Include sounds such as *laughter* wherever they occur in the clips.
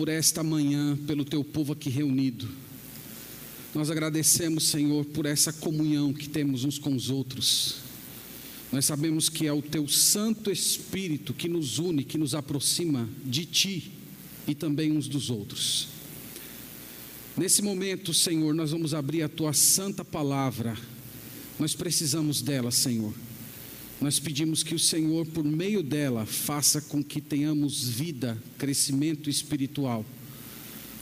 por esta manhã, pelo teu povo aqui reunido. Nós agradecemos, Senhor, por essa comunhão que temos uns com os outros. Nós sabemos que é o teu Santo Espírito que nos une, que nos aproxima de ti e também uns dos outros. Nesse momento, Senhor, nós vamos abrir a tua santa palavra. Nós precisamos dela, Senhor. Nós pedimos que o Senhor, por meio dela, faça com que tenhamos vida, crescimento espiritual.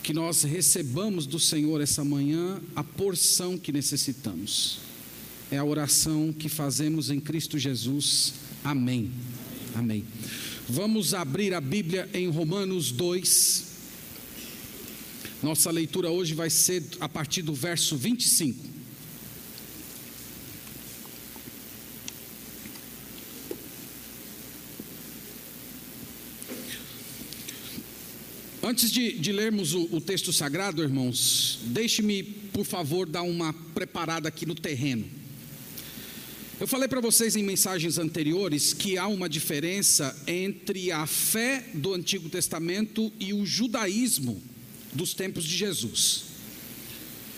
Que nós recebamos do Senhor essa manhã a porção que necessitamos. É a oração que fazemos em Cristo Jesus. Amém. Amém. Vamos abrir a Bíblia em Romanos 2. Nossa leitura hoje vai ser a partir do verso 25. Antes de, de lermos o, o texto sagrado, irmãos, deixe-me, por favor, dar uma preparada aqui no terreno. Eu falei para vocês em mensagens anteriores que há uma diferença entre a fé do Antigo Testamento e o judaísmo dos tempos de Jesus.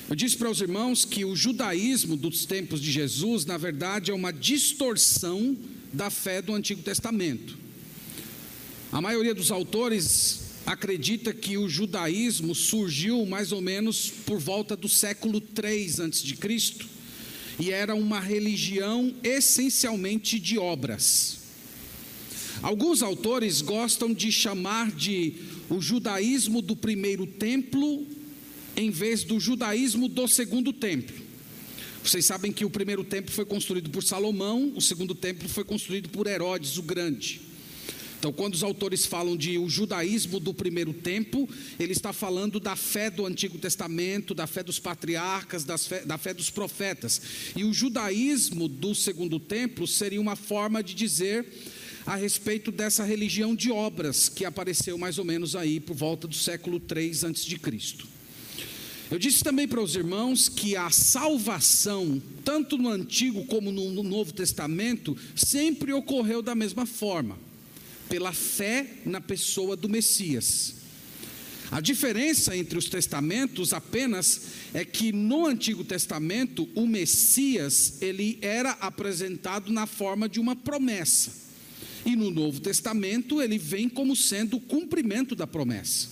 Eu disse para os irmãos que o judaísmo dos tempos de Jesus, na verdade, é uma distorção da fé do Antigo Testamento. A maioria dos autores acredita que o judaísmo surgiu mais ou menos por volta do século 3 a.C. e era uma religião essencialmente de obras. Alguns autores gostam de chamar de o judaísmo do primeiro templo em vez do judaísmo do segundo templo. Vocês sabem que o primeiro templo foi construído por Salomão, o segundo templo foi construído por Herodes o Grande. Então, quando os autores falam de o judaísmo do primeiro tempo, ele está falando da fé do Antigo Testamento, da fé dos patriarcas, fé, da fé dos profetas. E o judaísmo do segundo templo seria uma forma de dizer a respeito dessa religião de obras que apareceu mais ou menos aí por volta do século 3 antes de Cristo. Eu disse também para os irmãos que a salvação, tanto no Antigo como no Novo Testamento, sempre ocorreu da mesma forma pela fé na pessoa do Messias. A diferença entre os testamentos apenas é que no Antigo Testamento o Messias ele era apresentado na forma de uma promessa. E no Novo Testamento ele vem como sendo o cumprimento da promessa.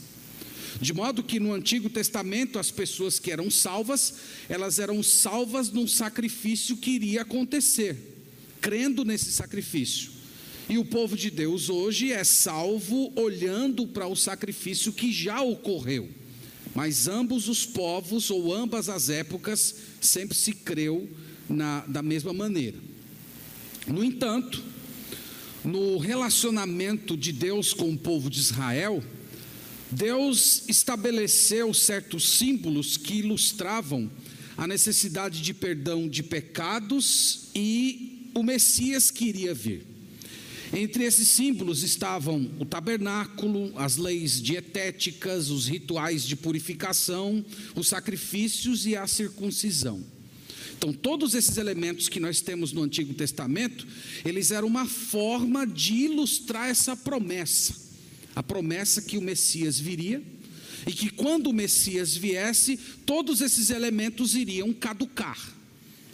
De modo que no Antigo Testamento as pessoas que eram salvas, elas eram salvas num sacrifício que iria acontecer, crendo nesse sacrifício. E o povo de Deus hoje é salvo olhando para o sacrifício que já ocorreu. Mas ambos os povos, ou ambas as épocas, sempre se creu na, da mesma maneira. No entanto, no relacionamento de Deus com o povo de Israel, Deus estabeleceu certos símbolos que ilustravam a necessidade de perdão de pecados e o Messias que iria vir. Entre esses símbolos estavam o tabernáculo, as leis dietéticas, os rituais de purificação, os sacrifícios e a circuncisão. Então, todos esses elementos que nós temos no Antigo Testamento, eles eram uma forma de ilustrar essa promessa, a promessa que o Messias viria e que quando o Messias viesse, todos esses elementos iriam caducar.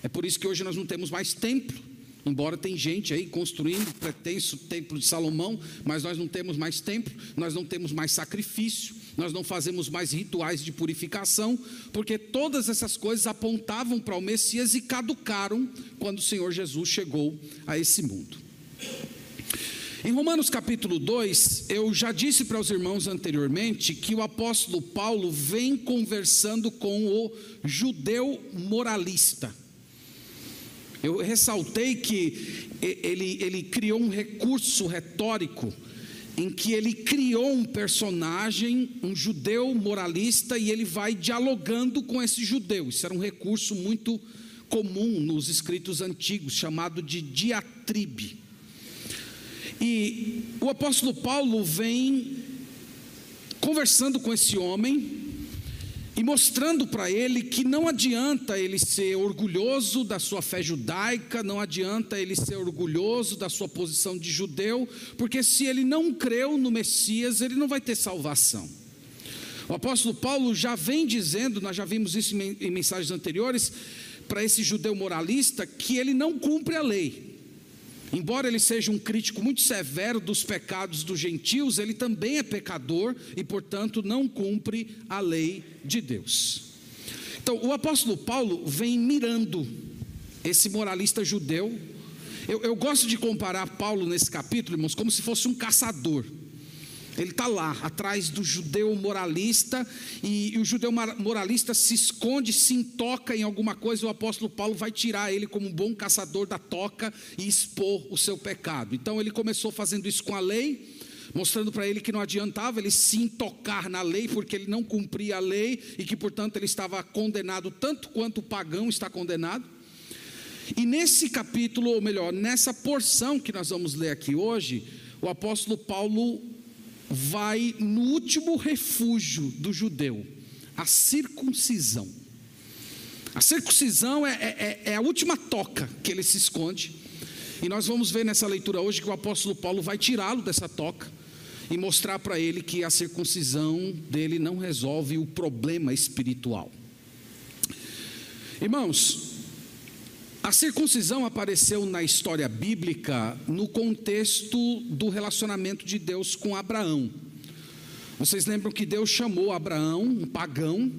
É por isso que hoje nós não temos mais templo, Embora tem gente aí construindo pretenso templo de Salomão, mas nós não temos mais templo, nós não temos mais sacrifício, nós não fazemos mais rituais de purificação, porque todas essas coisas apontavam para o Messias e caducaram quando o Senhor Jesus chegou a esse mundo. Em Romanos capítulo 2, eu já disse para os irmãos anteriormente que o apóstolo Paulo vem conversando com o judeu moralista. Eu ressaltei que ele, ele criou um recurso retórico em que ele criou um personagem, um judeu moralista, e ele vai dialogando com esse judeu. Isso era um recurso muito comum nos escritos antigos, chamado de diatribe. E o apóstolo Paulo vem conversando com esse homem, e mostrando para ele que não adianta ele ser orgulhoso da sua fé judaica, não adianta ele ser orgulhoso da sua posição de judeu, porque se ele não creu no Messias, ele não vai ter salvação. O apóstolo Paulo já vem dizendo, nós já vimos isso em mensagens anteriores, para esse judeu moralista, que ele não cumpre a lei. Embora ele seja um crítico muito severo dos pecados dos gentios, ele também é pecador e, portanto, não cumpre a lei de Deus. Então, o apóstolo Paulo vem mirando esse moralista judeu. Eu, eu gosto de comparar Paulo nesse capítulo, irmãos, como se fosse um caçador. Ele está lá, atrás do judeu moralista, e, e, o judeu moralista se esconde, se intoca em alguma coisa, o apóstolo Paulo vai tirar ele como um bom caçador da toca e expor o seu pecado. Então ele começou fazendo isso com a lei, mostrando para ele que não adiantava ele se intocar na lei, porque ele não cumpria a lei e que, portanto, ele estava condenado tanto quanto o pagão está condenado. E nesse capítulo, ou melhor, nessa porção que nós vamos ler aqui hoje, o apóstolo Paulo vai no último refúgio do judeu, a circuncisão. A circuncisão é, é, é, é, a última toca que ele se esconde. E nós vamos ver nessa leitura hoje que o apóstolo Paulo vai tirá-lo dessa toca e mostrar para ele que a circuncisão dele não resolve o problema espiritual. Irmãos, a circuncisão apareceu na história bíblica no contexto do relacionamento de Deus com Abraão. Vocês lembram que Deus chamou Abraão, um pagão,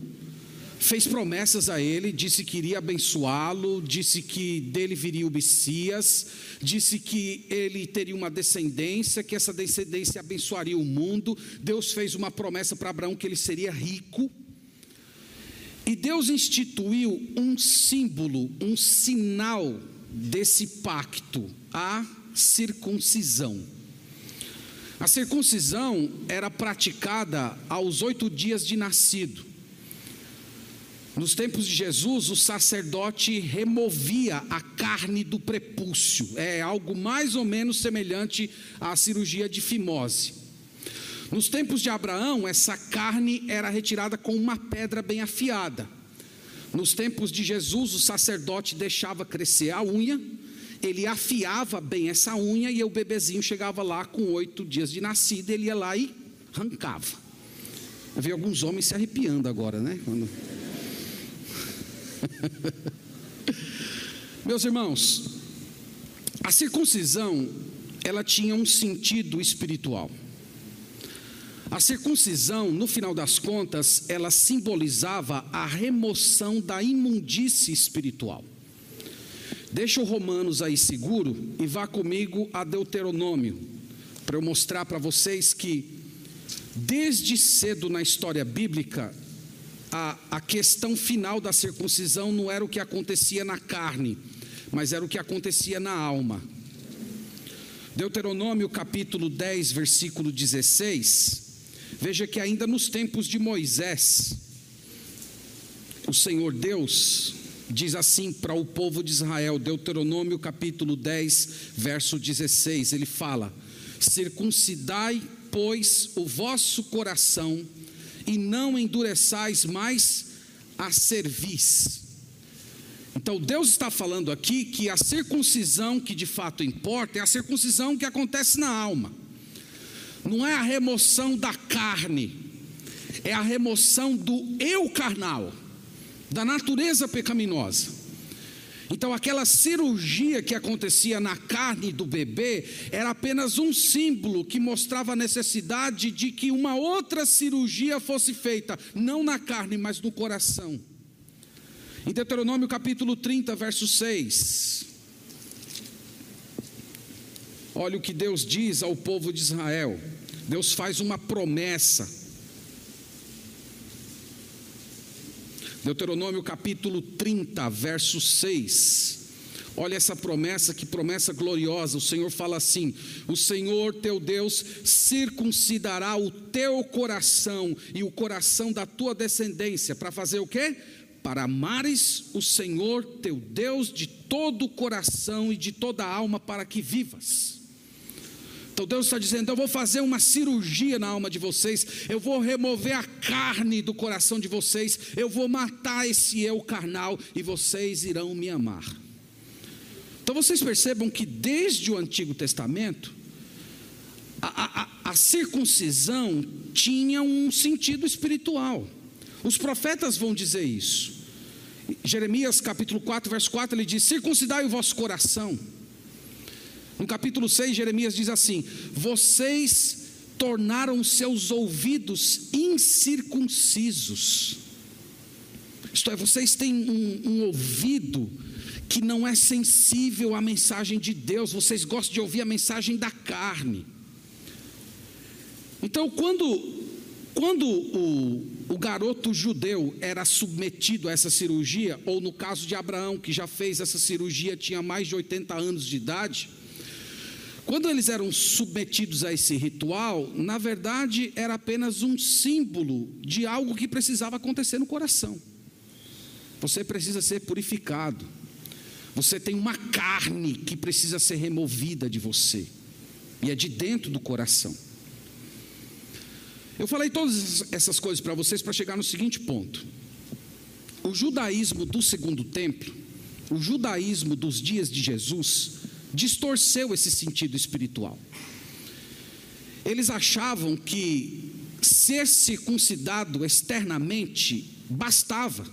fez promessas a ele, disse que iria abençoá-lo, disse que dele viria o Messias, disse que ele teria uma descendência, que essa descendência abençoaria o mundo. Deus fez uma promessa para Abraão que ele seria rico. E Deus instituiu um símbolo, um sinal desse pacto, a circuncisão. A circuncisão era praticada aos oito dias de nascido. Nos tempos de Jesus, o sacerdote removia a carne do prepúcio, é algo mais ou menos semelhante à cirurgia de fimose. Nos tempos de Abraão, essa carne era retirada com uma pedra bem afiada. Nos tempos de Jesus, o sacerdote deixava crescer a unha, ele afiava bem essa unha e o bebezinho chegava lá com oito dias de nascido, ele ia lá e arrancava. Eu vi alguns homens se arrepiando agora, né? Quando... *laughs* Meus irmãos, a circuncisão, ela tinha um sentido espiritual. A circuncisão, no final das contas, ela simbolizava a remoção da imundície espiritual. Deixa o Romanos aí seguro e vá comigo a Deuteronômio, para eu mostrar para vocês que, desde cedo na história bíblica, a, a questão final da circuncisão não era o que acontecia na carne, mas era o que acontecia na alma. Deuteronômio capítulo 10, versículo 16 Veja que ainda nos tempos de Moisés, o Senhor Deus diz assim para o povo de Israel, Deuteronômio capítulo 10, verso 16, ele fala: Circuncidai, pois, o vosso coração e não endureçais mais a cerviz. Então Deus está falando aqui que a circuncisão que de fato importa é a circuncisão que acontece na alma não é a remoção da carne, é a remoção do eu carnal, da natureza pecaminosa. Então, aquela cirurgia que acontecia na carne do bebê era apenas um símbolo que mostrava a necessidade de que uma outra cirurgia fosse feita, não na carne, mas no coração. Em Deuteronômio capítulo 30, verso 6. Olha o que Deus diz ao povo de Israel. Deus faz uma promessa. Deuteronômio capítulo 30, verso 6. Olha essa promessa, que promessa gloriosa. O Senhor fala assim: O Senhor teu Deus circuncidará o teu coração e o coração da tua descendência, para fazer o quê? Para amares o Senhor teu Deus de todo o coração e de toda a alma, para que vivas. Então Deus está dizendo: eu vou fazer uma cirurgia na alma de vocês, eu vou remover a carne do coração de vocês, eu vou matar esse eu carnal e vocês irão me amar. Então vocês percebam que desde o Antigo Testamento, a, a, a circuncisão tinha um sentido espiritual. Os profetas vão dizer isso. Jeremias capítulo 4, verso 4, ele diz: Circuncidai o vosso coração. No capítulo 6, Jeremias diz assim: Vocês tornaram seus ouvidos incircuncisos. Isto é, vocês têm um, um ouvido que não é sensível à mensagem de Deus, vocês gostam de ouvir a mensagem da carne. Então, quando, quando o, o garoto judeu era submetido a essa cirurgia, ou no caso de Abraão, que já fez essa cirurgia, tinha mais de 80 anos de idade, quando eles eram submetidos a esse ritual, na verdade era apenas um símbolo de algo que precisava acontecer no coração. Você precisa ser purificado. Você tem uma carne que precisa ser removida de você, e é de dentro do coração. Eu falei todas essas coisas para vocês para chegar no seguinte ponto: o judaísmo do segundo templo, o judaísmo dos dias de Jesus, distorceu esse sentido espiritual. Eles achavam que ser circuncidado externamente bastava.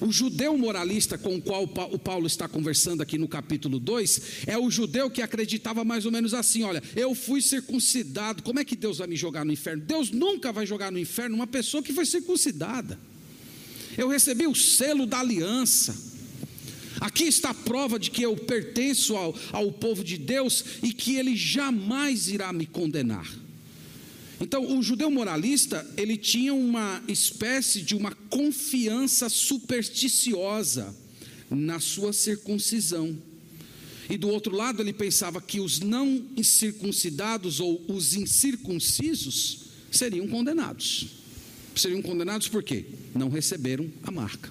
O judeu moralista com o qual o Paulo está conversando aqui no capítulo 2 é o judeu que acreditava mais ou menos assim: olha, eu fui circuncidado, como é que Deus vai me jogar no inferno? Deus nunca vai jogar no inferno uma pessoa que foi circuncidada. Eu recebi o selo da aliança. Aqui está a prova de que eu pertenço ao, ao povo de Deus e que Ele jamais irá me condenar. Então, o judeu moralista, ele tinha uma espécie de uma confiança supersticiosa na sua circuncisão. E do outro lado, ele pensava que os não circuncidados ou os incircuncisos seriam condenados. Seriam condenados por quê? Não receberam a marca.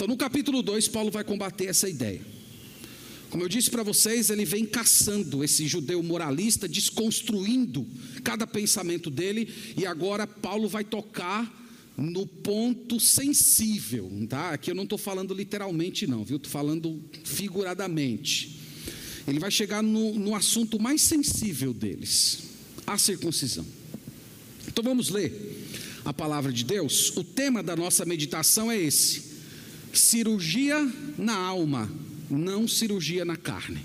Então, no capítulo 2, Paulo vai combater essa ideia. Como eu disse para vocês, ele vem caçando esse judeu moralista, desconstruindo cada pensamento dele, e agora Paulo vai tocar no ponto sensível, tá? Aqui eu não estou falando literalmente, não, viu? Estou falando figuradamente. Ele vai chegar no, no assunto mais sensível deles, a circuncisão. Então vamos ler a palavra de Deus. O tema da nossa meditação é esse: cirurgia na alma não cirurgia na carne.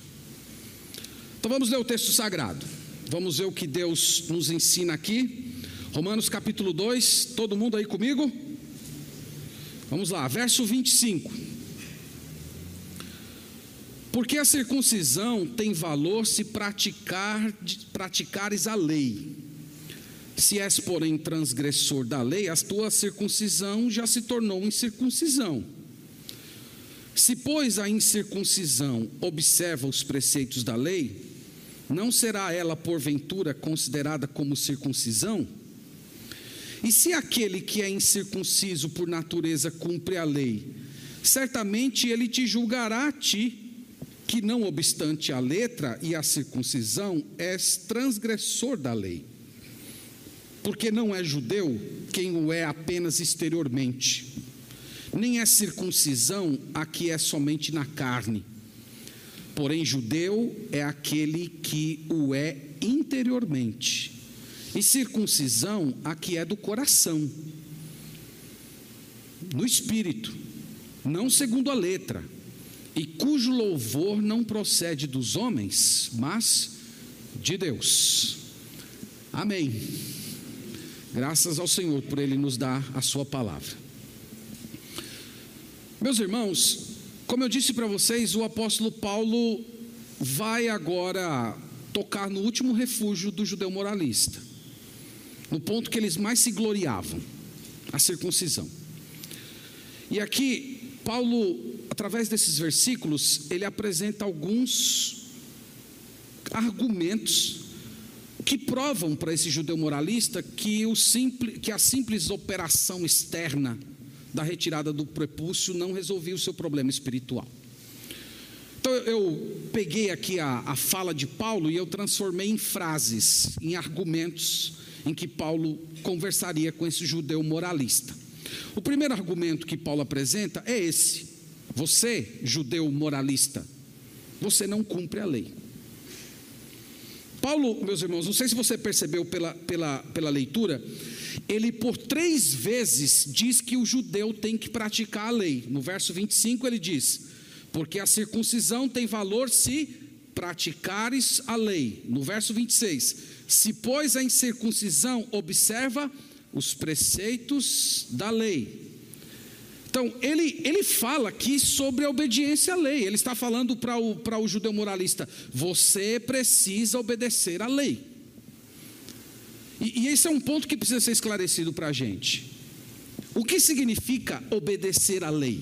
Então vamos ler o texto sagrado. Vamos ver o que Deus nos ensina aqui. Romanos capítulo 2, todo mundo aí comigo? Vamos lá, verso 25. Porque a circuncisão tem valor se praticar, praticares a lei. Se és, porém, transgressor da lei, a tua circuncisão já se tornou incircuncisão. Se, pois, a incircuncisão observa os preceitos da lei, não será ela, porventura, considerada como circuncisão? E se aquele que é incircunciso por natureza cumpre a lei, certamente ele te julgará a ti, que não obstante a letra e a circuncisão, és transgressor da lei. Porque não é judeu quem o é apenas exteriormente nem é circuncisão a que é somente na carne. Porém, judeu é aquele que o é interiormente, e circuncisão a que é do coração, no espírito, não segundo a letra, e cujo louvor não procede dos homens, mas de Deus. Amém. Graças ao Senhor por Ele nos dar a Sua palavra. Meus irmãos, como eu disse para vocês, o apóstolo Paulo vai agora tocar no último refúgio do judeu moralista, no ponto que eles mais se gloriavam, a circuncisão. E aqui, Paulo, através desses versículos, ele apresenta alguns argumentos que provam para esse judeu moralista que, o simples, que a simples operação externa da retirada do prepúcio não resolvia o seu problema espiritual. Então eu peguei aqui a, a fala de Paulo e eu transformei em frases, em argumentos em que Paulo conversaria com esse judeu moralista. O primeiro argumento que Paulo apresenta é esse: você, judeu moralista, você não cumpre a lei. Paulo, meus irmãos, não sei se você percebeu pela, pela, pela leitura, ele por três vezes diz que o judeu tem que praticar a lei. No verso 25 ele diz: Porque a circuncisão tem valor se praticares a lei. No verso 26, se pois a incircuncisão observa os preceitos da lei. Então, ele, ele fala aqui sobre a obediência à lei. Ele está falando para o, para o judeu moralista: você precisa obedecer à lei. E, e esse é um ponto que precisa ser esclarecido para a gente. O que significa obedecer à lei?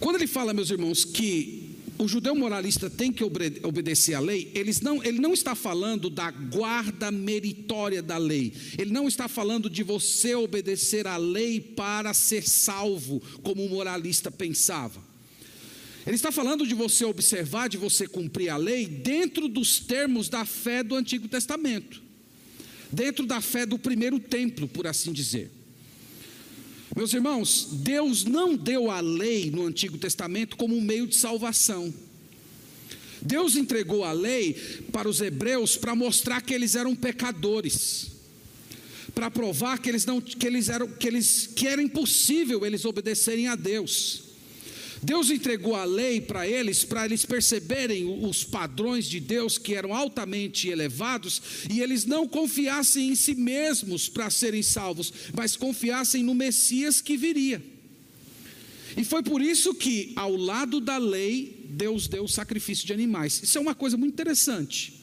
Quando ele fala, meus irmãos, que o judeu moralista tem que obedecer à lei, eles não, ele não está falando da guarda meritória da lei, ele não está falando de você obedecer à lei para ser salvo, como o moralista pensava. Ele está falando de você observar, de você cumprir a lei dentro dos termos da fé do Antigo Testamento, dentro da fé do primeiro templo, por assim dizer. Meus irmãos, Deus não deu a lei no Antigo Testamento como um meio de salvação. Deus entregou a lei para os hebreus para mostrar que eles eram pecadores, para provar que eles não que eles eram que eles que era impossível eles obedecerem a Deus. Deus entregou a lei para eles, para eles perceberem os padrões de Deus que eram altamente elevados e eles não confiassem em si mesmos para serem salvos, mas confiassem no Messias que viria. E foi por isso que, ao lado da lei, Deus deu o sacrifício de animais. Isso é uma coisa muito interessante.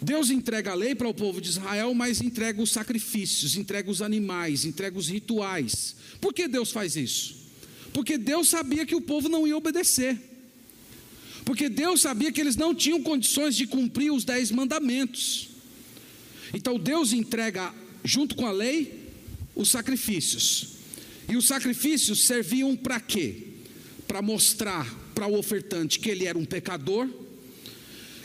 Deus entrega a lei para o povo de Israel, mas entrega os sacrifícios, entrega os animais, entrega os rituais. Por que Deus faz isso? Porque Deus sabia que o povo não ia obedecer. Porque Deus sabia que eles não tinham condições de cumprir os dez mandamentos. Então Deus entrega, junto com a lei, os sacrifícios. E os sacrifícios serviam para quê? Para mostrar para o ofertante que ele era um pecador,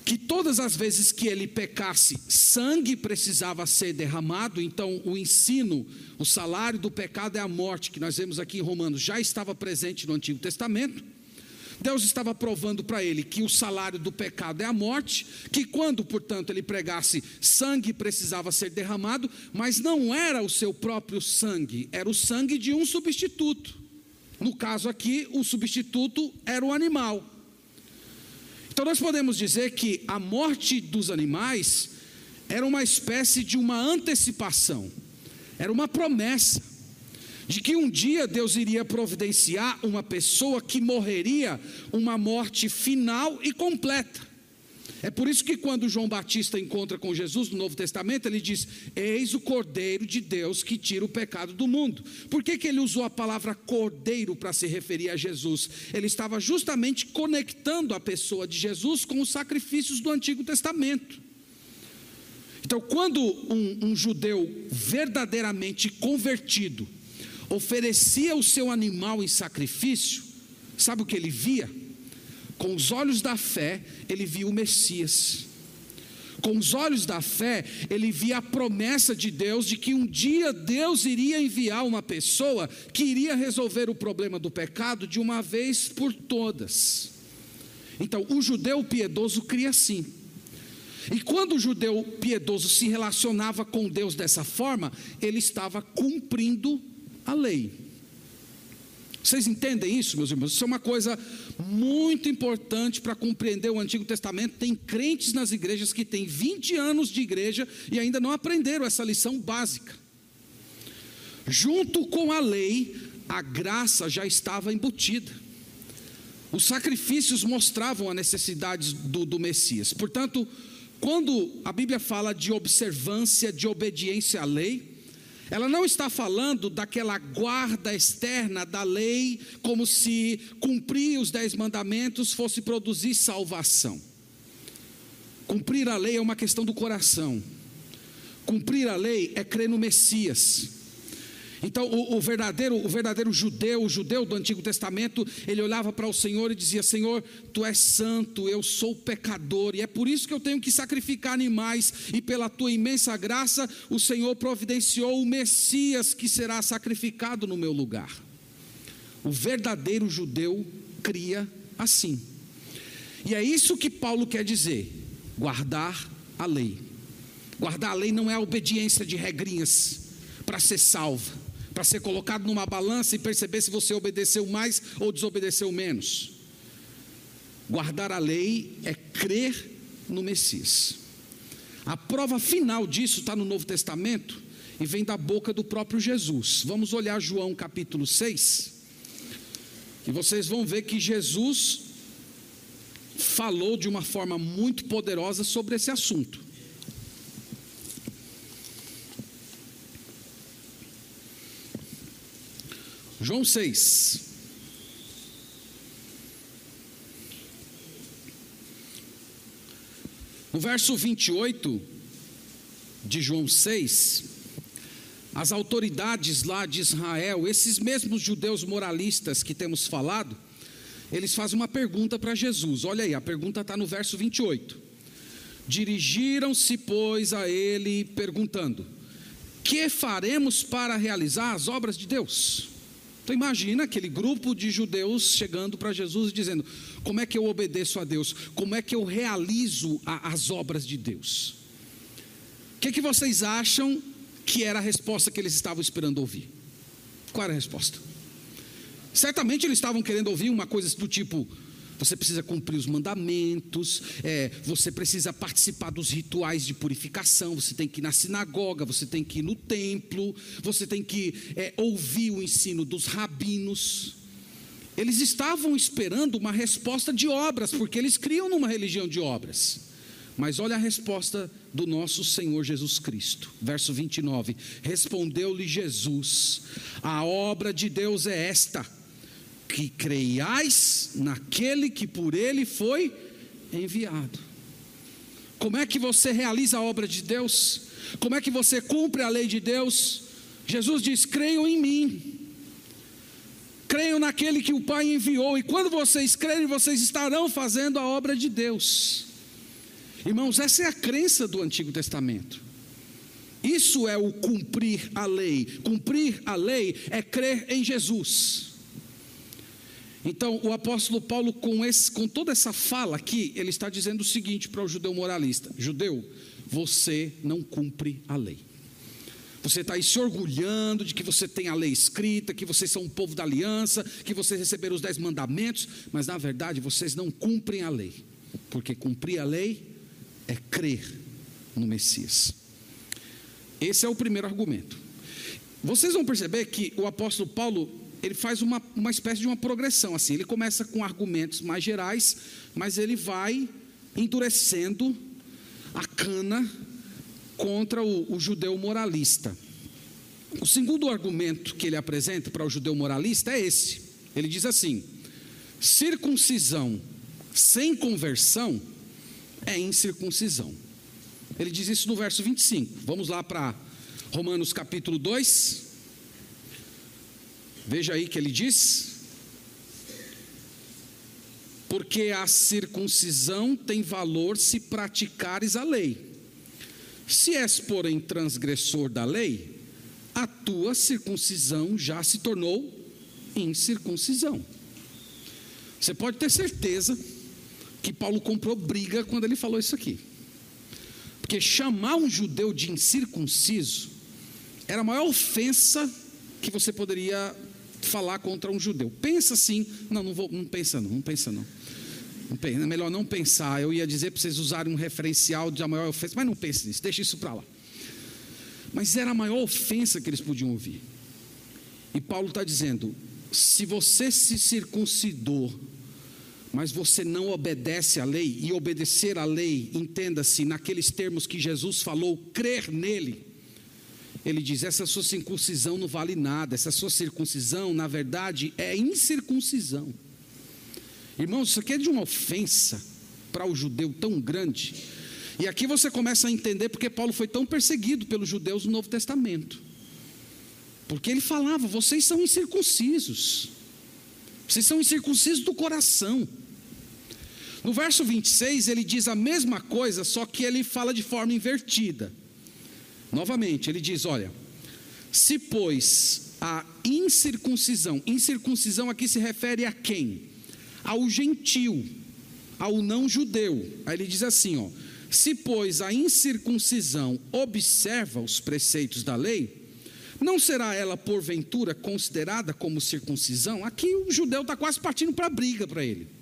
que todas as vezes que ele pecasse, sangue precisava ser derramado, então o ensino, o salário do pecado é a morte, que nós vemos aqui em Romanos, já estava presente no Antigo Testamento. Deus estava provando para ele que o salário do pecado é a morte, que quando, portanto, ele pregasse, sangue precisava ser derramado, mas não era o seu próprio sangue, era o sangue de um substituto. No caso aqui, o substituto era o animal. Então nós podemos dizer que a morte dos animais era uma espécie de uma antecipação, era uma promessa de que um dia Deus iria providenciar uma pessoa que morreria uma morte final e completa. É por isso que quando João Batista encontra com Jesus no Novo Testamento, ele diz: Eis o Cordeiro de Deus que tira o pecado do mundo. Por que, que ele usou a palavra cordeiro para se referir a Jesus? Ele estava justamente conectando a pessoa de Jesus com os sacrifícios do Antigo Testamento. Então, quando um, um judeu verdadeiramente convertido oferecia o seu animal em sacrifício, sabe o que ele via? Com os olhos da fé, ele via o Messias. Com os olhos da fé, ele via a promessa de Deus de que um dia Deus iria enviar uma pessoa que iria resolver o problema do pecado de uma vez por todas. Então, o judeu piedoso cria assim. E quando o judeu piedoso se relacionava com Deus dessa forma, ele estava cumprindo a lei. Vocês entendem isso, meus irmãos? Isso é uma coisa muito importante para compreender o Antigo Testamento. Tem crentes nas igrejas que têm 20 anos de igreja e ainda não aprenderam essa lição básica. Junto com a lei, a graça já estava embutida. Os sacrifícios mostravam a necessidade do, do Messias. Portanto, quando a Bíblia fala de observância, de obediência à lei, ela não está falando daquela guarda externa da lei, como se cumprir os dez mandamentos fosse produzir salvação. Cumprir a lei é uma questão do coração. Cumprir a lei é crer no Messias. Então, o, o, verdadeiro, o verdadeiro judeu, o judeu do Antigo Testamento, ele olhava para o Senhor e dizia: Senhor, tu és santo, eu sou pecador, e é por isso que eu tenho que sacrificar animais, e pela tua imensa graça, o Senhor providenciou o Messias que será sacrificado no meu lugar. O verdadeiro judeu cria assim. E é isso que Paulo quer dizer: guardar a lei. Guardar a lei não é a obediência de regrinhas para ser salvo, para ser colocado numa balança e perceber se você obedeceu mais ou desobedeceu menos. Guardar a lei é crer no Messias. A prova final disso está no Novo Testamento e vem da boca do próprio Jesus. Vamos olhar João capítulo 6, e vocês vão ver que Jesus falou de uma forma muito poderosa sobre esse assunto. João 6. No verso 28 de João 6, as autoridades lá de Israel, esses mesmos judeus moralistas que temos falado, eles fazem uma pergunta para Jesus. Olha aí, a pergunta está no verso 28. Dirigiram-se, pois, a ele, perguntando: Que faremos para realizar as obras de Deus? Então imagina aquele grupo de judeus chegando para Jesus e dizendo: Como é que eu obedeço a Deus? Como é que eu realizo a, as obras de Deus? O que, que vocês acham que era a resposta que eles estavam esperando ouvir? Qual era a resposta? Certamente eles estavam querendo ouvir uma coisa do tipo: você precisa cumprir os mandamentos, é, você precisa participar dos rituais de purificação, você tem que ir na sinagoga, você tem que ir no templo, você tem que é, ouvir o ensino dos rabinos. Eles estavam esperando uma resposta de obras, porque eles criam numa religião de obras. Mas olha a resposta do nosso Senhor Jesus Cristo. Verso 29. Respondeu-lhe Jesus: A obra de Deus é esta que creiais naquele que por ele foi enviado. Como é que você realiza a obra de Deus? Como é que você cumpre a lei de Deus? Jesus diz: creiam em mim. Creiam naquele que o Pai enviou, e quando vocês crerem, vocês estarão fazendo a obra de Deus. Irmãos, essa é a crença do Antigo Testamento. Isso é o cumprir a lei. Cumprir a lei é crer em Jesus. Então, o apóstolo Paulo, com, esse, com toda essa fala aqui, ele está dizendo o seguinte para o judeu moralista: Judeu, você não cumpre a lei. Você está aí se orgulhando de que você tem a lei escrita, que vocês são um povo da aliança, que vocês receberam os dez mandamentos, mas na verdade vocês não cumprem a lei, porque cumprir a lei é crer no Messias. Esse é o primeiro argumento. Vocês vão perceber que o apóstolo Paulo ele faz uma, uma espécie de uma progressão assim. Ele começa com argumentos mais gerais, mas ele vai endurecendo a cana contra o, o judeu moralista. O segundo argumento que ele apresenta para o judeu moralista é esse. Ele diz assim: circuncisão sem conversão é incircuncisão. Ele diz isso no verso 25. Vamos lá para Romanos capítulo 2, Veja aí que ele diz: Porque a circuncisão tem valor se praticares a lei. Se és, porém, transgressor da lei, a tua circuncisão já se tornou incircuncisão. Você pode ter certeza que Paulo comprou briga quando ele falou isso aqui. Porque chamar um judeu de incircunciso era a maior ofensa que você poderia falar contra um judeu. Pensa assim, não, não vou, não pensa não, não pensa não. não é melhor não pensar. Eu ia dizer para vocês usarem um referencial de a maior ofensa, mas não pense nisso, deixa isso para lá. Mas era a maior ofensa que eles podiam ouvir. E Paulo está dizendo: se você se circuncidou, mas você não obedece à lei, e obedecer à lei, entenda-se naqueles termos que Jesus falou, crer nele, ele diz: essa sua circuncisão não vale nada, essa sua circuncisão, na verdade, é incircuncisão. Irmãos, isso aqui é de uma ofensa para o judeu tão grande. E aqui você começa a entender porque Paulo foi tão perseguido pelos judeus no Novo Testamento. Porque ele falava: vocês são incircuncisos, vocês são incircuncisos do coração. No verso 26, ele diz a mesma coisa, só que ele fala de forma invertida. Novamente, ele diz: olha, se pois a incircuncisão, incircuncisão aqui se refere a quem? Ao gentio, ao não judeu. Aí ele diz assim, ó: Se pois a incircuncisão observa os preceitos da lei, não será ela porventura considerada como circuncisão? Aqui o judeu está quase partindo para a briga para ele.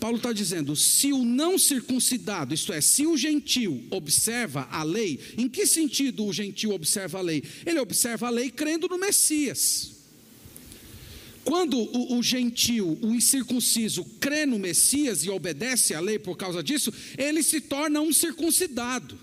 Paulo está dizendo: se o não circuncidado, isto é, se o gentil observa a lei, em que sentido o gentil observa a lei? Ele observa a lei crendo no Messias. Quando o, o, gentil, o incircunciso, crê no Messias e obedece à lei por causa disso, ele se torna um circuncidado.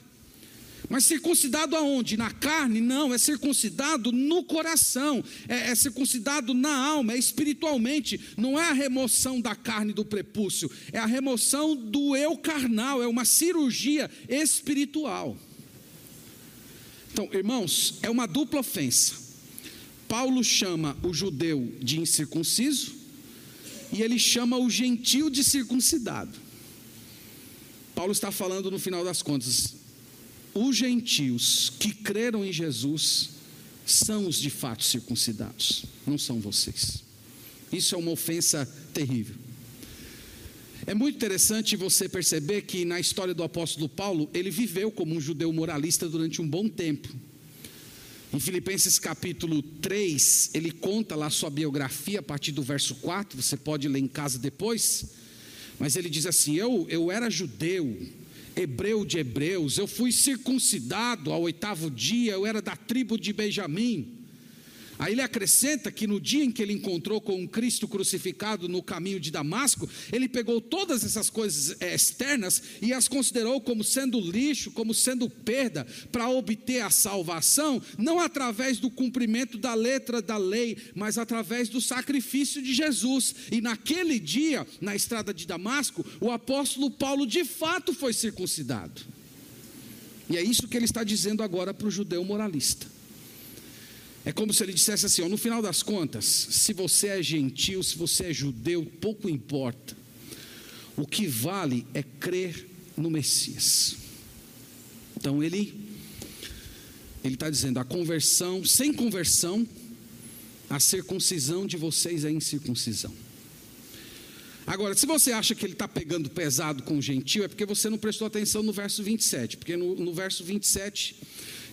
Mas circuncidado aonde? Na carne? Não, é circuncidado no coração, é, é, circuncidado na alma, é espiritualmente. Não é a remoção da carne do prepúcio, é a remoção do eu carnal, é uma cirurgia espiritual. Então, irmãos, é uma dupla ofensa. Paulo chama o judeu de incircunciso e ele chama o gentil de circuncidado. Paulo está falando no final das contas, os gentios que creram em Jesus são os de fato circuncidados, não são vocês. Isso é uma ofensa terrível. É muito interessante você perceber que na história do apóstolo Paulo, ele viveu como um judeu moralista durante um bom tempo. Em Filipenses capítulo 3, ele conta lá sua biografia a partir do verso 4, você pode ler em casa depois. Mas ele diz assim: Eu, eu era judeu, hebreu de hebreus, eu fui circuncidado ao oitavo dia, eu era da tribo de Benjamim. Aí ele acrescenta que no dia em que ele encontrou com Cristo crucificado no caminho de Damasco, ele pegou todas essas coisas eh, externas e as considerou como sendo lixo, como sendo perda, para obter a salvação, não através do cumprimento da letra da lei, mas através do sacrifício de Jesus. E naquele dia, na estrada de Damasco, o apóstolo Paulo de fato foi circuncidado. E é isso que ele está dizendo agora para o judeu moralista. É como se ele dissesse assim: ó, no final das contas, se você é gentil, se você é judeu, pouco importa. O que vale é crer no Messias. Então ele ele está dizendo: a conversão, sem conversão, a circuncisão de vocês é incircuncisão. Agora, se você acha que ele está pegando pesado com o gentil, é porque você não prestou atenção no verso 27, porque no, no verso 27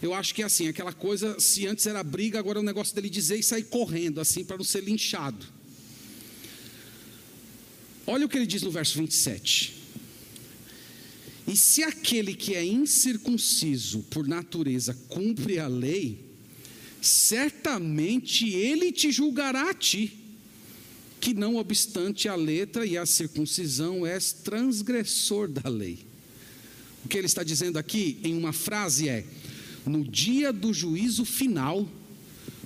eu acho que é assim, aquela coisa, se antes era briga, agora é o negócio dele dizer e sair correndo, assim, para não ser linchado. Olha o que ele diz no verso 27. E se aquele que é incircunciso por natureza cumpre a lei, certamente ele te julgará a ti, que não obstante a letra e a circuncisão és transgressor da lei. O que ele está dizendo aqui em uma frase é: no dia do juízo final,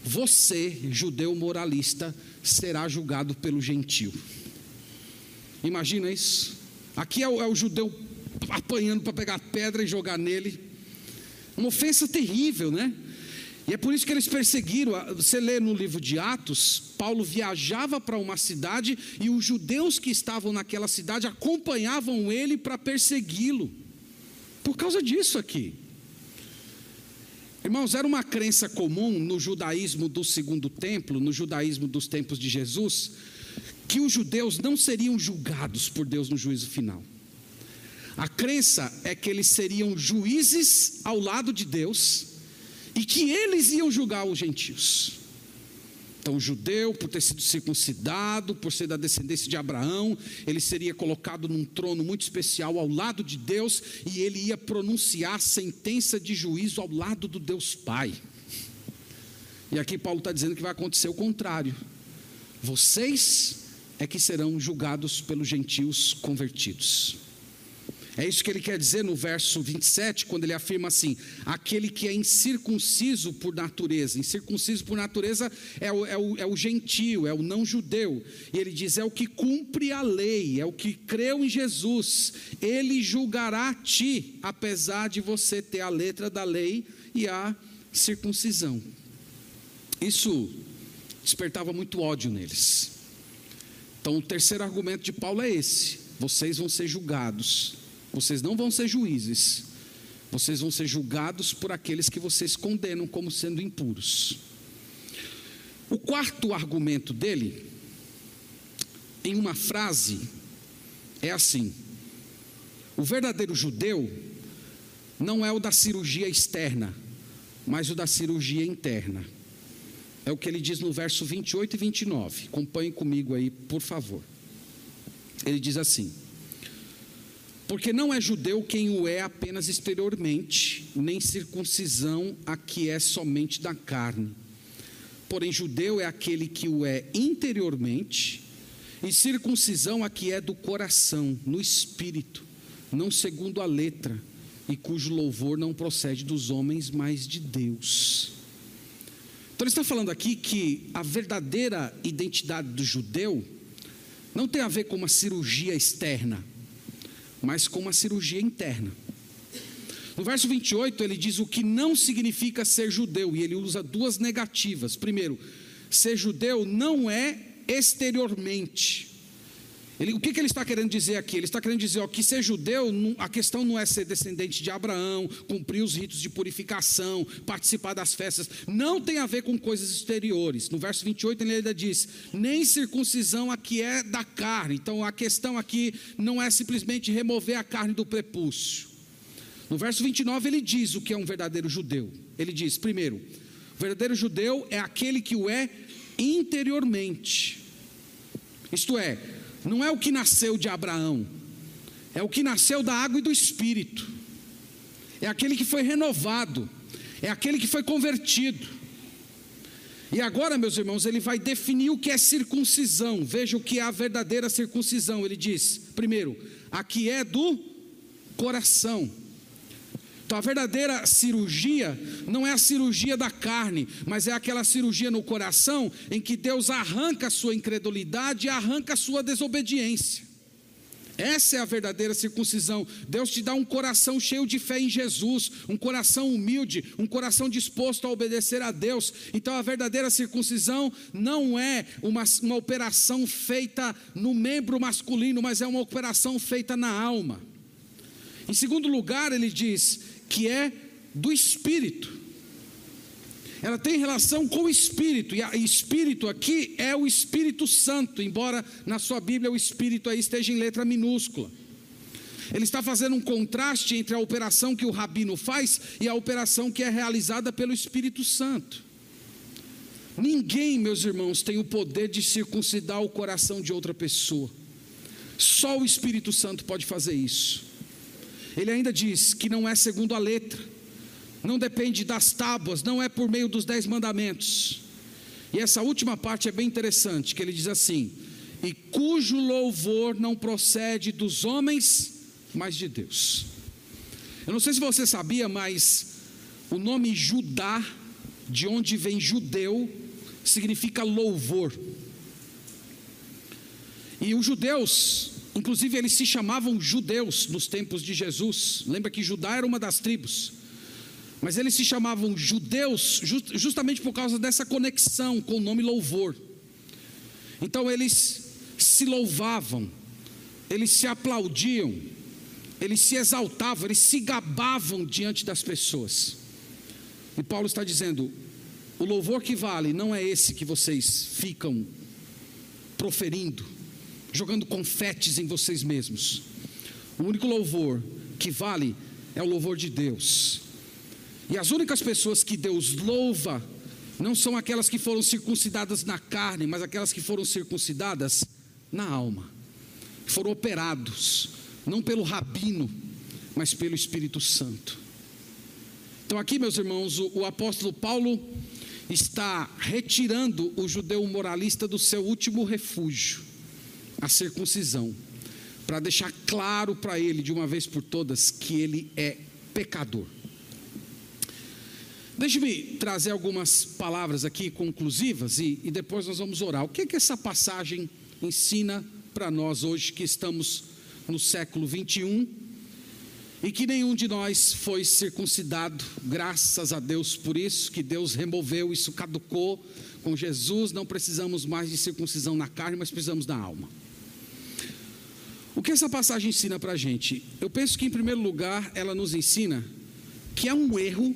você, judeu moralista, será julgado pelo gentio. Imagina isso? Aqui é o, é o judeu apanhando para pegar pedra e jogar nele. Uma ofensa terrível, né? E é por isso que eles perseguiram. Você lê no livro de Atos, Paulo viajava para uma cidade e os judeus que estavam naquela cidade acompanhavam ele para persegui-lo. Por causa disso aqui. Irmãos, era uma crença comum no judaísmo do segundo templo, no judaísmo dos tempos de Jesus, que os judeus não seriam julgados por Deus no juízo final. A crença é que eles seriam juízes ao lado de Deus e que eles iam julgar os gentios. Então, judeu, por ter sido circuncidado, por ser da descendência de Abraão, ele seria colocado num trono muito especial ao lado de Deus e ele ia pronunciar sentença de juízo ao lado do Deus Pai. E aqui Paulo está dizendo que vai acontecer o contrário. Vocês é que serão julgados pelos gentios convertidos. É isso que ele quer dizer no verso 27, quando ele afirma assim: aquele que é incircunciso por natureza. Incircunciso por natureza é o, é o, é o gentio, é o não judeu. E ele diz: é o que cumpre a lei, é o que creu em Jesus. Ele julgará ti, apesar de você ter a letra da lei e a circuncisão. Isso despertava muito ódio neles. Então, o terceiro argumento de Paulo é esse: vocês vão ser julgados vocês não vão ser juízes, vocês vão ser julgados por aqueles que vocês condenam como sendo impuros. O quarto argumento dele, em uma frase, é assim: o verdadeiro judeu não é o da cirurgia externa, mas o da cirurgia interna. É o que ele diz no verso 28 e 29. Acompanhe comigo aí, por favor. Ele diz assim: Porque não é judeu quem o é apenas exteriormente, nem circuncisão a que é somente da carne. Porém, judeu é aquele que o é interiormente, e circuncisão a que é do coração, no espírito, não segundo a letra, e cujo louvor não procede dos homens, mas de Deus. Então ele está falando aqui que a verdadeira identidade do judeu não tem a ver com uma cirurgia externa, mas com uma cirurgia interna. No verso 28, ele diz o que não significa ser judeu, e ele usa duas negativas. Primeiro, ser judeu não é exteriormente, ele, o que, que, ele está querendo dizer aqui? Ele está querendo dizer ó, que ser judeu, a questão não é ser descendente de Abraão, cumprir os ritos de purificação, participar das festas, não tem a ver com coisas exteriores. No verso 28 ele ainda diz: nem circuncisão aqui é da carne. Então a questão aqui não é simplesmente remover a carne do prepúcio. No verso 29 ele diz o que é um verdadeiro judeu. Ele diz: primeiro, o verdadeiro judeu é aquele que o é interiormente. Isto é, não é o que nasceu de Abraão, é o que nasceu da água e do espírito, é aquele que foi renovado, é aquele que foi convertido. E agora, meus irmãos, ele vai definir o que é circuncisão. Veja o que é a verdadeira circuncisão. Ele diz: primeiro, a que é do coração. Então, a verdadeira cirurgia não é a cirurgia da carne, mas é aquela cirurgia no coração em que Deus arranca a sua incredulidade e arranca a sua desobediência. Essa é a verdadeira circuncisão. Deus te dá um coração cheio de fé em Jesus, um coração humilde, um coração disposto a obedecer a Deus. Então, a verdadeira circuncisão não é uma, uma operação feita no membro masculino, mas é uma operação feita na alma. Em segundo lugar, ele diz que é do espírito. Ela tem relação com o espírito, e o espírito aqui é o Espírito Santo, embora na sua Bíblia o espírito aí esteja em letra minúscula. Ele está fazendo um contraste entre a operação que o rabino faz e a operação que é realizada pelo Espírito Santo. Ninguém, meus irmãos, tem o poder de circuncidar o coração de outra pessoa. Só o Espírito Santo pode fazer isso. Ele ainda diz que não é segundo a letra, não depende das tábuas, não é por meio dos dez mandamentos. E essa última parte é bem interessante, que ele diz assim: e cujo louvor não procede dos homens, mas de Deus. Eu não sei se você sabia, mas o nome Judá, de onde vem judeu, significa louvor. E os judeus, Inclusive, eles se chamavam judeus nos tempos de Jesus. Lembra que Judá era uma das tribos. Mas eles se chamavam judeus justamente por causa dessa conexão com o nome louvor. Então eles se louvavam, eles se aplaudiam, eles se exaltavam, eles se gabavam diante das pessoas. E Paulo está dizendo: o louvor que vale não é esse que vocês ficam proferindo, jogando confetes em vocês mesmos. O único louvor que vale é o louvor de Deus. E as únicas pessoas que Deus louva não são aquelas que foram circuncidadas na carne, mas aquelas que foram circuncidadas na alma. Foram operados, não pelo rabino, mas pelo Espírito Santo. Então, aqui, meus irmãos, o, o apóstolo Paulo está retirando o judeu moralista do seu último refúgio a circuncisão, para deixar claro para ele de uma vez por todas que ele é pecador. Deixe-me trazer algumas palavras aqui conclusivas e, e, depois nós vamos orar. O que, é que essa passagem ensina para nós hoje que estamos no século 21 e que nenhum de nós foi circuncidado, graças a Deus por isso, que Deus removeu, isso caducou com Jesus, não precisamos mais de circuncisão na carne, mas precisamos da alma. O que essa passagem ensina para a gente? Eu penso que, em primeiro lugar, ela nos ensina que é um erro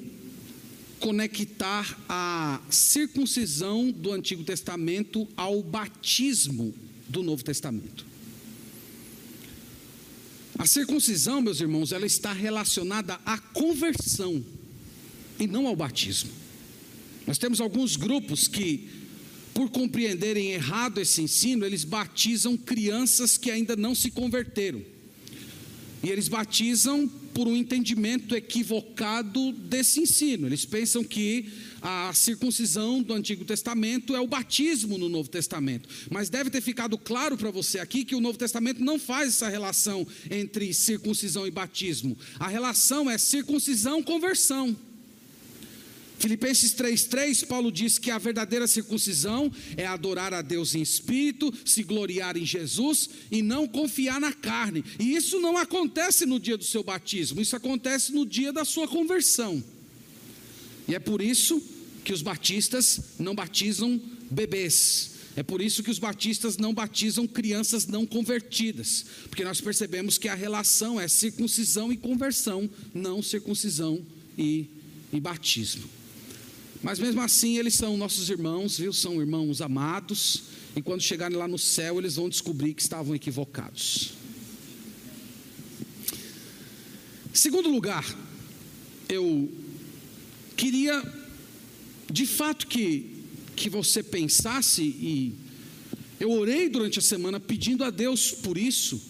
conectar a circuncisão do Antigo Testamento ao batismo do Novo Testamento. A circuncisão, meus irmãos, ela está relacionada à conversão e não ao batismo. Nós temos alguns grupos que, por compreenderem errado esse ensino, eles batizam crianças que ainda não se converteram. E eles batizam por um entendimento equivocado desse ensino. Eles pensam que a circuncisão do Antigo Testamento é o batismo no Novo Testamento. Mas deve ter ficado claro para você aqui que o Novo Testamento não faz essa relação entre circuncisão e batismo. A relação é circuncisão-conversão. Filipenses 3,3, Paulo diz que a verdadeira circuncisão é adorar a Deus em espírito, se gloriar em Jesus e não confiar na carne. E isso não acontece no dia do seu batismo, isso acontece no dia da sua conversão. E é por isso que os batistas não batizam bebês. É por isso que os batistas não batizam crianças não convertidas, porque nós percebemos que a relação é circuncisão e conversão, não circuncisão e, e batismo. Mas mesmo assim, eles são nossos irmãos, viu? São irmãos amados. E quando chegarem lá no céu, eles vão descobrir que estavam equivocados. Segundo lugar, eu queria de fato que, que você pensasse, e eu orei durante a semana pedindo a Deus por isso.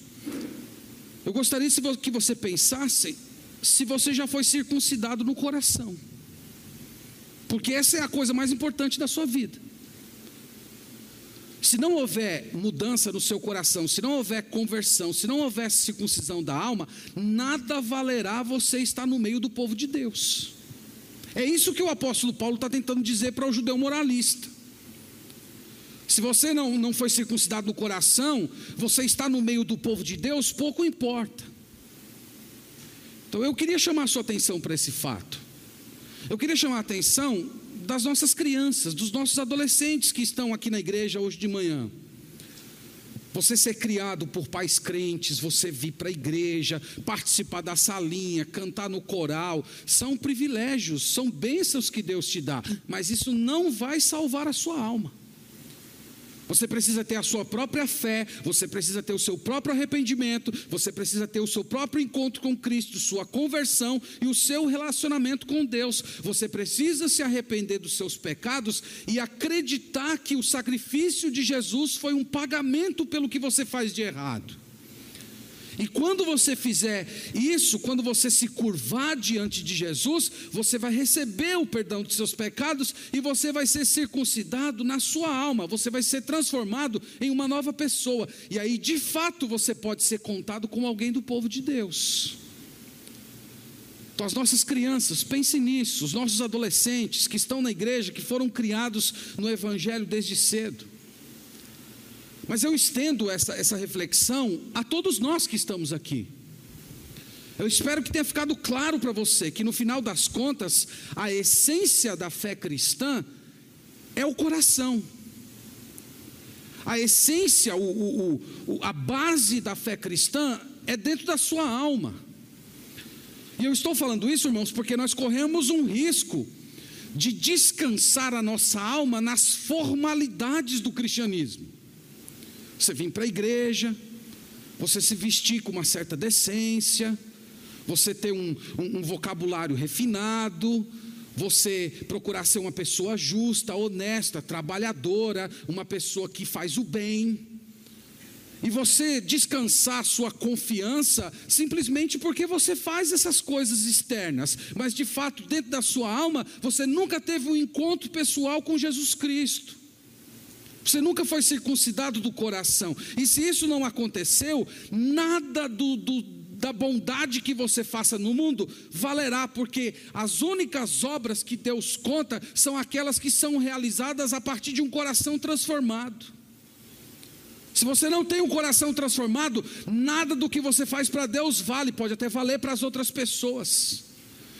Eu gostaria que você pensasse se você já foi circuncidado no coração porque essa é a coisa mais importante da sua vida. Se não houver mudança no seu coração, se não houver conversão, se não houver circuncisão da alma, nada valerá você estar no meio do povo de Deus. É isso que o apóstolo Paulo está tentando dizer para o judeu moralista. Se você não, não foi circuncidado no coração, você está no meio do povo de Deus, pouco importa. Então eu queria chamar a sua atenção para esse fato. Eu queria chamar a atenção das nossas crianças, dos nossos adolescentes que estão aqui na igreja hoje de manhã. Você ser criado por pais crentes, você vir para a igreja, participar da salinha, cantar no coral, são privilégios, são bênçãos que Deus te dá, mas isso não vai salvar a sua alma. Você precisa ter a sua própria fé, você precisa ter o seu próprio arrependimento, você precisa ter o seu próprio encontro com Cristo, sua conversão e o seu relacionamento com Deus. Você precisa se arrepender dos seus pecados e acreditar que o sacrifício de Jesus foi um pagamento pelo que você faz de errado. E quando você fizer isso, quando você se curvar diante de Jesus, você vai receber o perdão dos seus pecados e você vai ser circuncidado na sua alma, você vai ser transformado em uma nova pessoa. E aí, de fato, você pode ser contado como alguém do povo de Deus. Então, as nossas crianças, pensem nisso, os nossos adolescentes que estão na igreja, que foram criados no Evangelho desde cedo. Mas eu estendo essa, essa reflexão a todos nós que estamos aqui. Eu espero que tenha ficado claro para você que no final das contas, a essência da fé cristã é o coração. A essência, o, o, o, a base da fé cristã é dentro da sua alma. E eu estou falando isso, irmãos, porque nós corremos um risco de descansar a nossa alma nas formalidades do cristianismo. Você vir para a igreja, você se vestir com uma certa decência, você ter um, um, um vocabulário refinado, você procurar ser uma pessoa justa, honesta, trabalhadora, uma pessoa que faz o bem, e você descansar sua confiança simplesmente porque você faz essas coisas externas, mas de fato, dentro da sua alma, você nunca teve um encontro pessoal com Jesus Cristo. Você nunca foi circuncidado do coração. E se isso não aconteceu, nada do, do, da bondade que você faça no mundo valerá, porque as únicas obras que Deus conta são aquelas que são realizadas a partir de um coração transformado. Se você não tem um coração transformado, nada do que você faz para Deus vale, pode até valer para as outras pessoas.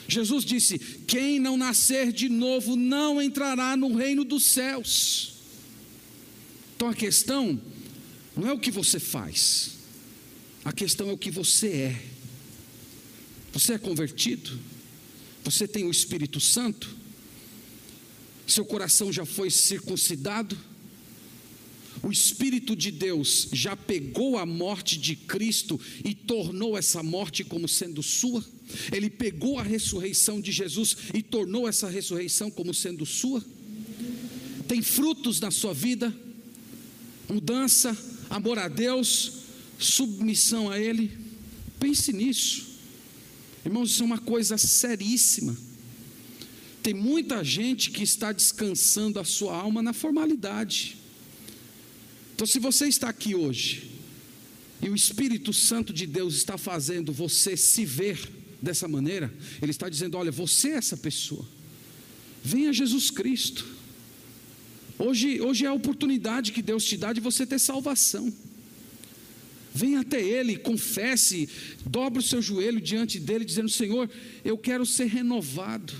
Jesus disse: Quem não nascer de novo não entrará no reino dos céus. Então a questão não é o que você faz, a questão é o que você é. Você é convertido? Você tem o Espírito Santo? Seu coração já foi circuncidado? o Espírito de Deus já pegou a morte de Cristo e tornou essa morte como sendo sua? Ele pegou a ressurreição de Jesus e tornou essa ressurreição como sendo sua? Tem frutos na sua vida? Mudança, amor a Deus, submissão a Ele? Pense nisso. Irmãos, isso é uma coisa seríssima. Tem muita gente que está descansando a sua alma na formalidade. Então, se você está aqui hoje e o Espírito Santo de Deus está fazendo você se ver dessa maneira, Ele está dizendo: olha, você é essa pessoa. Venha Jesus Cristo. Hoje, hoje é a oportunidade que Deus te dá de você ter salvação. Venha até Ele, confesse, dobre o seu joelho diante dele, dizendo: Senhor, eu quero ser renovado.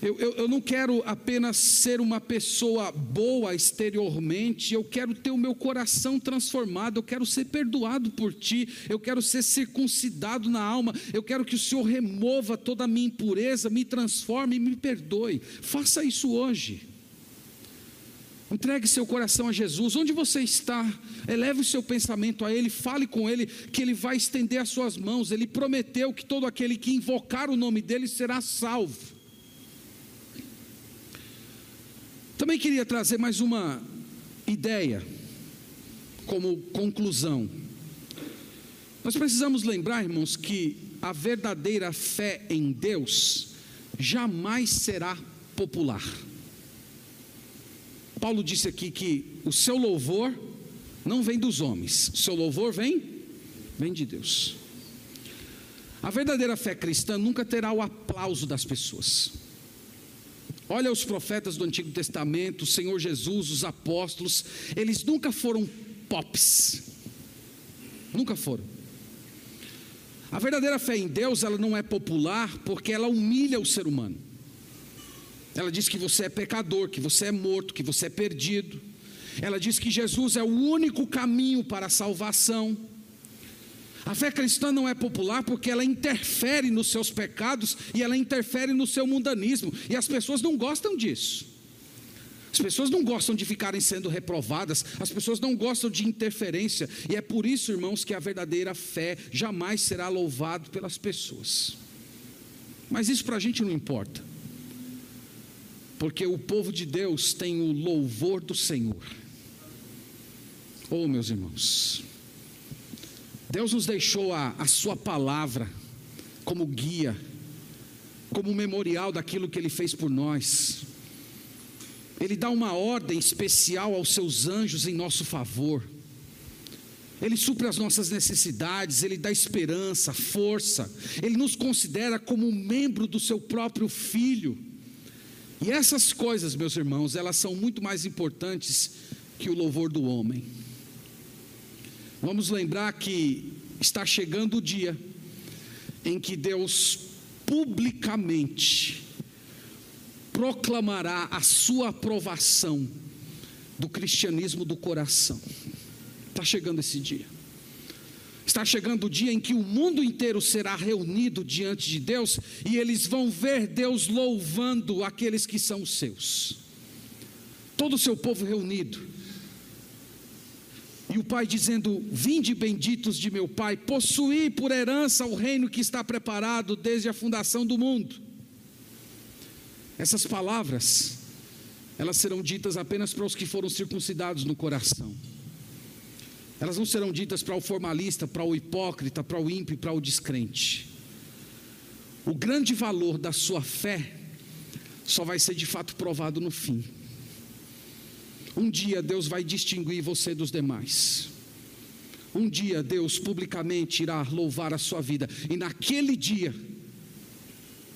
Eu, eu, eu, não quero apenas ser uma pessoa boa exteriormente, eu quero ter o meu coração transformado, eu quero ser perdoado por Ti, eu quero ser circuncidado na alma, eu quero que o Senhor remova toda a minha impureza, me transforme e me perdoe. Faça isso hoje. Entregue seu coração a Jesus. Onde você está, eleve o seu pensamento a Ele, fale com Ele, que Ele vai estender as suas mãos. Ele prometeu que todo aquele que invocar o nome dEle será salvo. Também queria trazer mais uma ideia como conclusão. Nós precisamos lembrar, irmãos, que a verdadeira fé em Deus jamais será popular. Paulo disse aqui que o seu louvor não vem dos homens, o seu louvor vem vem de Deus. A verdadeira fé cristã nunca terá o aplauso das pessoas. Olha os profetas do Antigo Testamento, o Senhor Jesus, os apóstolos, eles nunca foram pops. Nunca foram. A verdadeira fé em Deus, ela não é popular porque ela humilha o ser humano. Ela diz que você é pecador, que você é morto, que você é perdido. Ela diz que Jesus é o único caminho para a salvação. A fé cristã não é popular porque ela interfere nos seus pecados e ela interfere no seu mundanismo, e as pessoas não gostam disso. As pessoas não gostam de ficarem sendo reprovadas, as pessoas não gostam de interferência, e é por isso, irmãos, que a verdadeira fé jamais será louvada pelas pessoas. Mas isso para a gente não importa, porque o povo de Deus tem o louvor do Senhor. Oh, meus irmãos, Deus nos deixou a, a Sua palavra como guia, como memorial daquilo que Ele fez por nós. Ele dá uma ordem especial aos seus anjos em nosso favor. Ele supre as nossas necessidades, Ele dá esperança, força, Ele nos considera como um membro do seu próprio filho. E essas coisas, meus irmãos, elas são muito mais importantes que o louvor do homem. Vamos lembrar que está chegando o dia em que Deus publicamente proclamará a sua aprovação do cristianismo do coração. Está chegando esse dia. Está chegando o dia em que o mundo inteiro será reunido diante de Deus e eles vão ver Deus louvando aqueles que são seus. Todo o seu povo reunido e o pai dizendo: Vinde benditos de meu pai, possuí por herança o reino que está preparado desde a fundação do mundo. Essas palavras, elas serão ditas apenas para os que foram circuncidados no coração. Elas não serão ditas para o formalista, para o hipócrita, para o ímpio, para o descrente. O grande valor da sua fé só vai ser de fato provado no fim. Um dia Deus vai distinguir você dos demais. Um dia Deus publicamente irá louvar a sua vida, e naquele dia,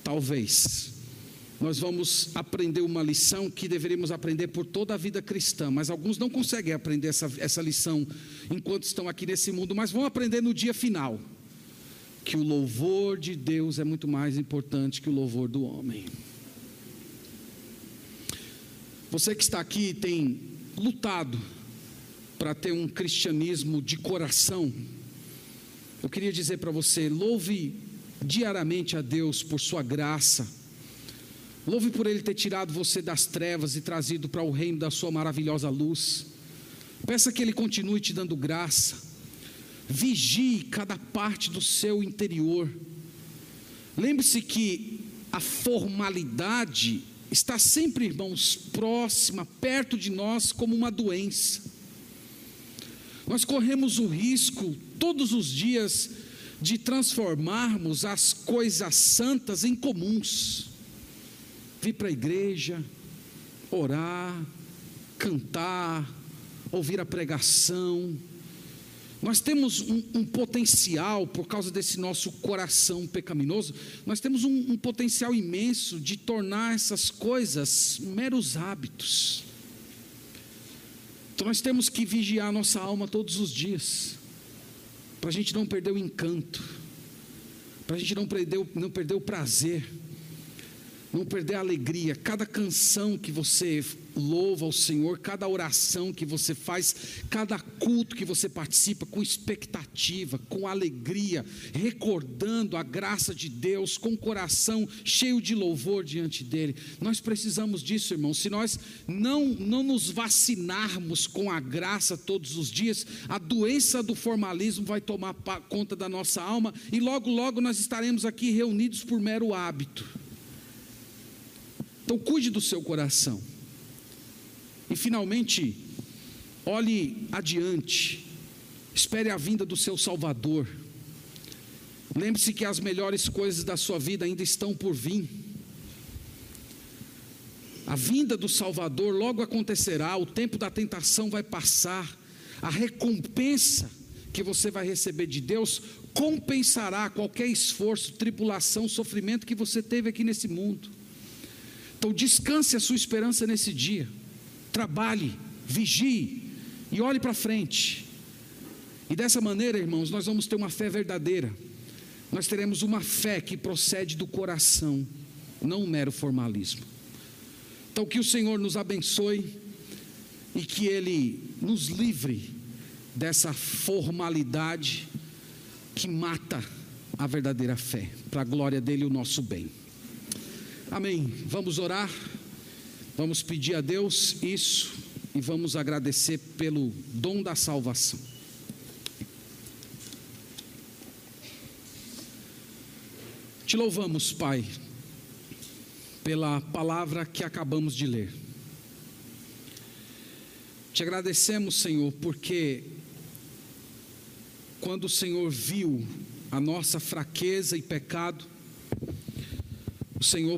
talvez, nós vamos aprender uma lição que deveríamos aprender por toda a vida cristã, mas alguns não conseguem aprender essa, essa lição enquanto estão aqui nesse mundo, mas vão aprender no dia final. Que o louvor de Deus é muito mais importante que o louvor do homem. Você que está aqui tem lutado para ter um cristianismo de coração, eu queria dizer para você: louve diariamente a Deus por sua graça, Louve por Ele ter tirado você das trevas e trazido para o reino da Sua maravilhosa luz. Peça que Ele continue te dando graça. Vigie cada parte do seu interior. Lembre-se que a formalidade está sempre, irmãos, próxima, perto de nós, como uma doença. Nós corremos o risco todos os dias de transformarmos as coisas santas em comuns. Vir para a igreja, orar, cantar, ouvir a pregação, nós temos um, um, potencial, por causa desse nosso coração pecaminoso, nós temos um, um potencial imenso de tornar essas coisas meros hábitos. Então nós temos que vigiar nossa alma todos os dias, para a gente não perder o encanto, para a gente não perder, não perder o prazer, não perder a alegria. Cada canção que você louva ao Senhor, cada oração que você faz, cada culto que você participa com expectativa, com alegria, recordando a graça de Deus, com o coração cheio de louvor diante dele. Nós precisamos disso, irmãos. Se nós não não nos vacinarmos com a graça todos os dias, a doença do formalismo vai tomar conta da nossa alma e logo logo nós estaremos aqui reunidos por mero hábito. Então cuide do seu coração. E finalmente, olhe adiante, espere a vinda do seu Salvador. Lembre-se que as melhores coisas da sua vida ainda estão por vir. A vinda do Salvador logo acontecerá, o tempo da tentação vai passar, a recompensa que você vai receber de Deus compensará qualquer esforço, tribulação, sofrimento que você teve aqui nesse mundo. Então descanse a sua esperança nesse dia trabalhe, vigie e olhe para frente. E dessa maneira, irmãos, nós vamos ter uma fé verdadeira. Nós teremos uma fé que procede do coração, não um mero formalismo. Então, que o Senhor nos abençoe e que Ele nos livre dessa formalidade que mata a verdadeira fé, para a glória dele e o nosso bem. Amém. Vamos orar. Vamos pedir a Deus isso e vamos agradecer pelo dom da salvação. Te louvamos, Pai, pela palavra que acabamos de ler. Te agradecemos, Senhor, porque quando o Senhor viu a nossa fraqueza e pecado, o Senhor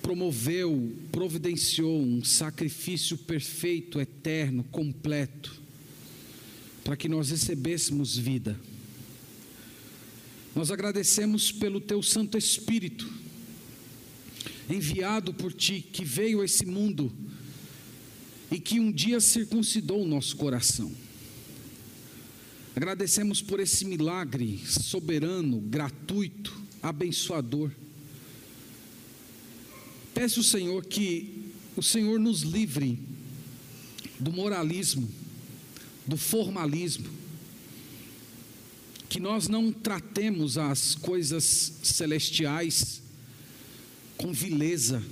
promoveu, providenciou um sacrifício perfeito, eterno, completo, para que nós recebêssemos vida. Nós agradecemos pelo Teu Santo Espírito, enviado por Ti, que veio a esse mundo e que um dia circuncidou o nosso coração. Agradecemos por esse milagre soberano, gratuito, abençoador. Peço ao Senhor que o Senhor nos livre do moralismo, do formalismo, que nós não tratemos as coisas celestiais com vileza,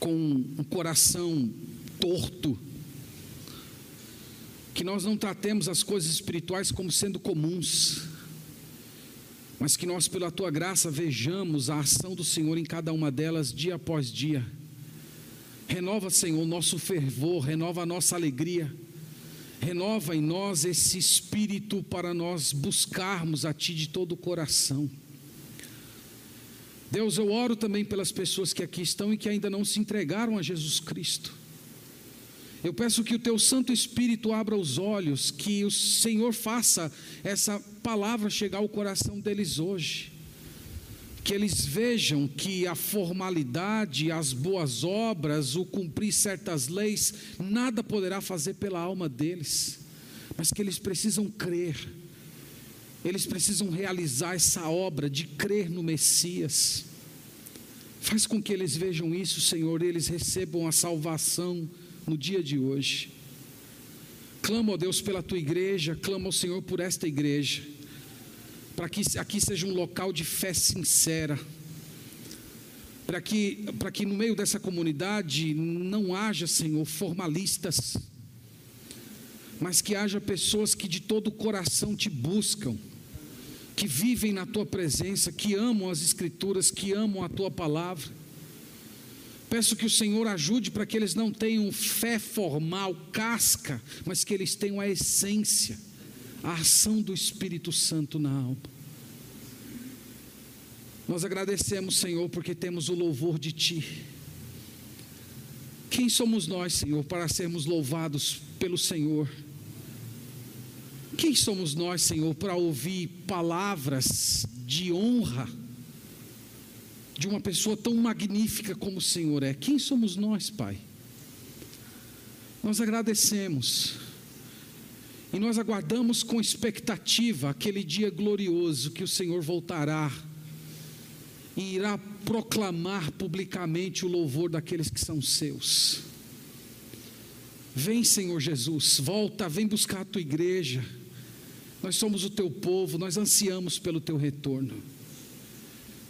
com um coração torto, que nós não tratemos as coisas espirituais como sendo comuns, mas que nós, pela tua graça, vejamos a ação do Senhor em cada uma delas, dia após dia. Renova, Senhor, nosso fervor, renova a nossa alegria, renova em nós esse espírito para nós buscarmos a Ti de todo o coração. Deus, eu oro também pelas pessoas que aqui estão e que ainda não se entregaram a Jesus Cristo. Eu peço que o teu Santo Espírito abra os olhos, que o Senhor faça essa palavra chegar ao coração deles hoje. Que eles vejam que a formalidade, as boas obras, o cumprir certas leis, nada poderá fazer pela alma deles, mas que eles precisam crer, eles precisam realizar essa obra de crer no Messias. Faz com que eles vejam isso, Senhor, e eles recebam a salvação no dia de hoje. Clamo, ó Deus, pela tua igreja, clamo ao Senhor por esta igreja, para que aqui seja um local de fé sincera, para que, para que no meio dessa comunidade não haja, Senhor, formalistas, mas que haja pessoas que de todo o coração te buscam, que vivem na tua presença, que amam as Escrituras, que amam a tua palavra. Peço que o Senhor ajude para que eles não tenham fé formal, casca, mas que eles tenham a essência, a ação do Espírito Santo na alma. Nós agradecemos, Senhor, porque temos o louvor de Ti. Quem somos nós, Senhor, para sermos louvados pelo Senhor? Quem somos nós, Senhor, para ouvir palavras de honra de uma pessoa tão magnífica como o Senhor é? Quem somos nós, Pai? Nós agradecemos e nós aguardamos com expectativa aquele dia glorioso que o Senhor voltará e irá proclamar publicamente o louvor daqueles que são seus. Vem, Senhor Jesus, volta, vem buscar a tua igreja. Nós somos o teu povo, nós ansiamos pelo teu retorno.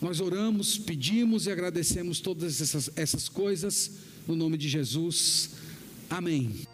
Nós oramos, pedimos e agradecemos todas essas, essas coisas, no nome de Jesus. Amém.